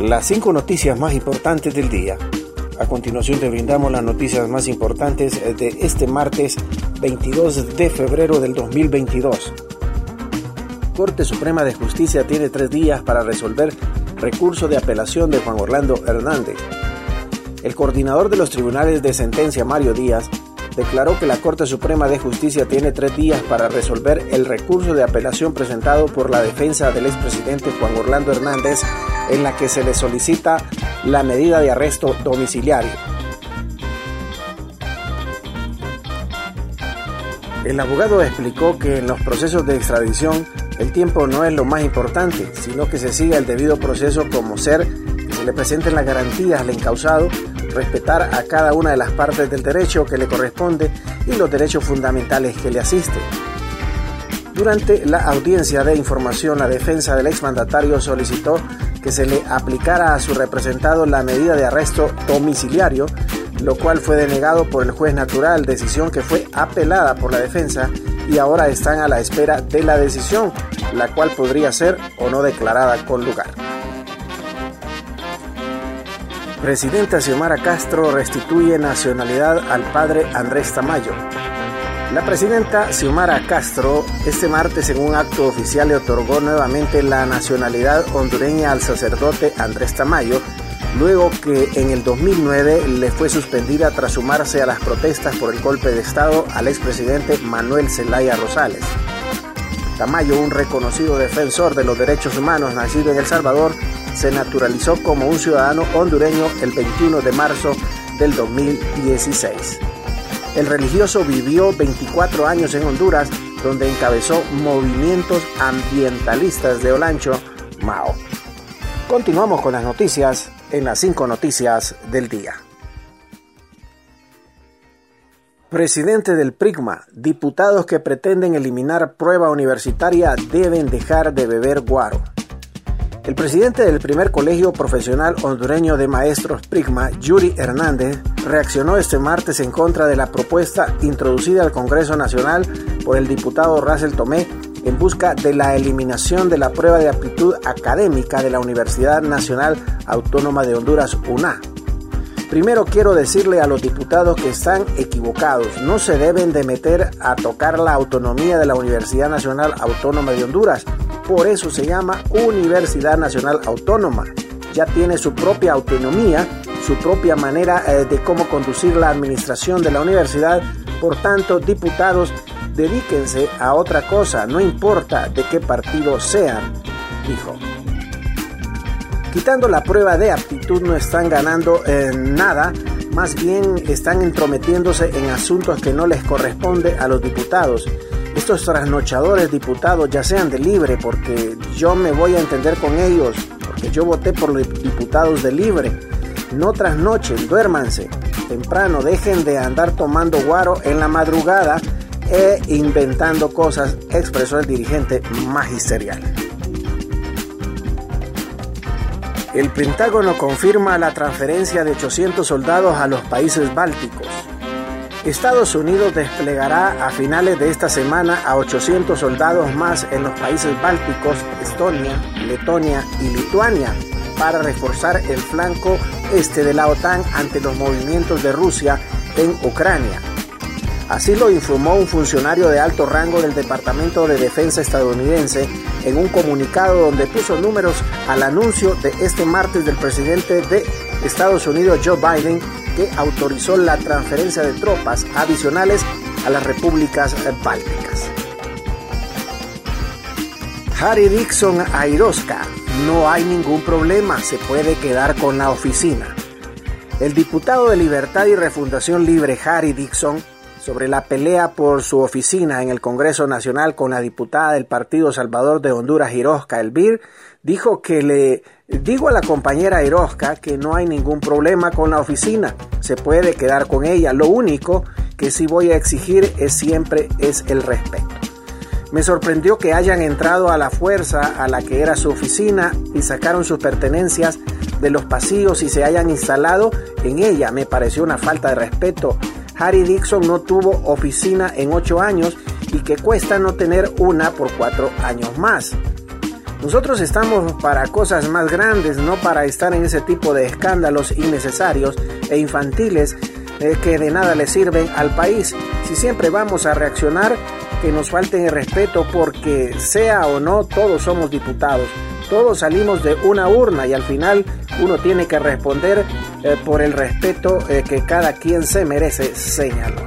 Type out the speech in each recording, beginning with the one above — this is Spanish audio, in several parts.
las cinco noticias más importantes del día. A continuación te brindamos las noticias más importantes de este martes 22 de febrero del 2022. Corte Suprema de Justicia tiene tres días para resolver recurso de apelación de Juan Orlando Hernández. El coordinador de los tribunales de sentencia, Mario Díaz, declaró que la Corte Suprema de Justicia tiene tres días para resolver el recurso de apelación presentado por la defensa del expresidente Juan Orlando Hernández en la que se le solicita la medida de arresto domiciliario. El abogado explicó que en los procesos de extradición el tiempo no es lo más importante, sino que se siga el debido proceso como ser, le presenten las garantías al encausado, respetar a cada una de las partes del derecho que le corresponde y los derechos fundamentales que le asisten. Durante la audiencia de información, la defensa del exmandatario solicitó que se le aplicara a su representado la medida de arresto domiciliario, lo cual fue denegado por el juez natural, decisión que fue apelada por la defensa y ahora están a la espera de la decisión, la cual podría ser o no declarada con lugar. Presidenta Xiomara Castro restituye nacionalidad al padre Andrés Tamayo. La presidenta Xiomara Castro este martes en un acto oficial le otorgó nuevamente la nacionalidad hondureña al sacerdote Andrés Tamayo, luego que en el 2009 le fue suspendida tras sumarse a las protestas por el golpe de Estado al expresidente Manuel Zelaya Rosales. Tamayo, un reconocido defensor de los derechos humanos nacido en El Salvador, se naturalizó como un ciudadano hondureño el 21 de marzo del 2016. El religioso vivió 24 años en Honduras, donde encabezó movimientos ambientalistas de Olancho, Mao. Continuamos con las noticias en las 5 noticias del día. Presidente del PRIGMA, diputados que pretenden eliminar prueba universitaria deben dejar de beber guaro. El presidente del primer colegio profesional hondureño de maestros Prigma, Yuri Hernández, reaccionó este martes en contra de la propuesta introducida al Congreso Nacional por el diputado Russell Tomé en busca de la eliminación de la prueba de aptitud académica de la Universidad Nacional Autónoma de Honduras, UNA. Primero quiero decirle a los diputados que están equivocados, no se deben de meter a tocar la autonomía de la Universidad Nacional Autónoma de Honduras, por eso se llama Universidad Nacional Autónoma. Ya tiene su propia autonomía, su propia manera eh, de cómo conducir la administración de la universidad. Por tanto, diputados, dedíquense a otra cosa, no importa de qué partido sean, dijo. Quitando la prueba de aptitud no están ganando eh, nada, más bien están entrometiéndose en asuntos que no les corresponde a los diputados estos trasnochadores diputados ya sean de libre, porque yo me voy a entender con ellos, porque yo voté por los diputados de libre. No trasnochen, duérmanse temprano, dejen de andar tomando guaro en la madrugada e inventando cosas, expresó el dirigente magisterial. El Pentágono confirma la transferencia de 800 soldados a los países bálticos. Estados Unidos desplegará a finales de esta semana a 800 soldados más en los países bálticos, Estonia, Letonia y Lituania, para reforzar el flanco este de la OTAN ante los movimientos de Rusia en Ucrania. Así lo informó un funcionario de alto rango del Departamento de Defensa estadounidense en un comunicado donde puso números al anuncio de este martes del presidente de Estados Unidos Joe Biden que autorizó la transferencia de tropas adicionales a las repúblicas bálticas. Harry Dixon a No hay ningún problema, se puede quedar con la oficina. El diputado de Libertad y Refundación Libre, Harry Dixon, sobre la pelea por su oficina en el Congreso Nacional con la diputada del Partido Salvador de Honduras, Hirosca Elvir, dijo que le digo a la compañera Hirosca que no hay ningún problema con la oficina, se puede quedar con ella, lo único que sí voy a exigir es siempre es el respeto. Me sorprendió que hayan entrado a la fuerza a la que era su oficina y sacaron sus pertenencias de los pasillos y se hayan instalado en ella. Me pareció una falta de respeto. Harry Dixon no tuvo oficina en ocho años y que cuesta no tener una por cuatro años más. Nosotros estamos para cosas más grandes, no para estar en ese tipo de escándalos innecesarios e infantiles eh, que de nada le sirven al país. Si siempre vamos a reaccionar, que nos falten el respeto porque sea o no, todos somos diputados. Todos salimos de una urna y al final uno tiene que responder eh, por el respeto eh, que cada quien se merece, señaló.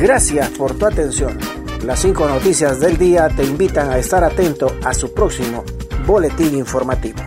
Gracias por tu atención. Las cinco noticias del día te invitan a estar atento a su próximo boletín informativo.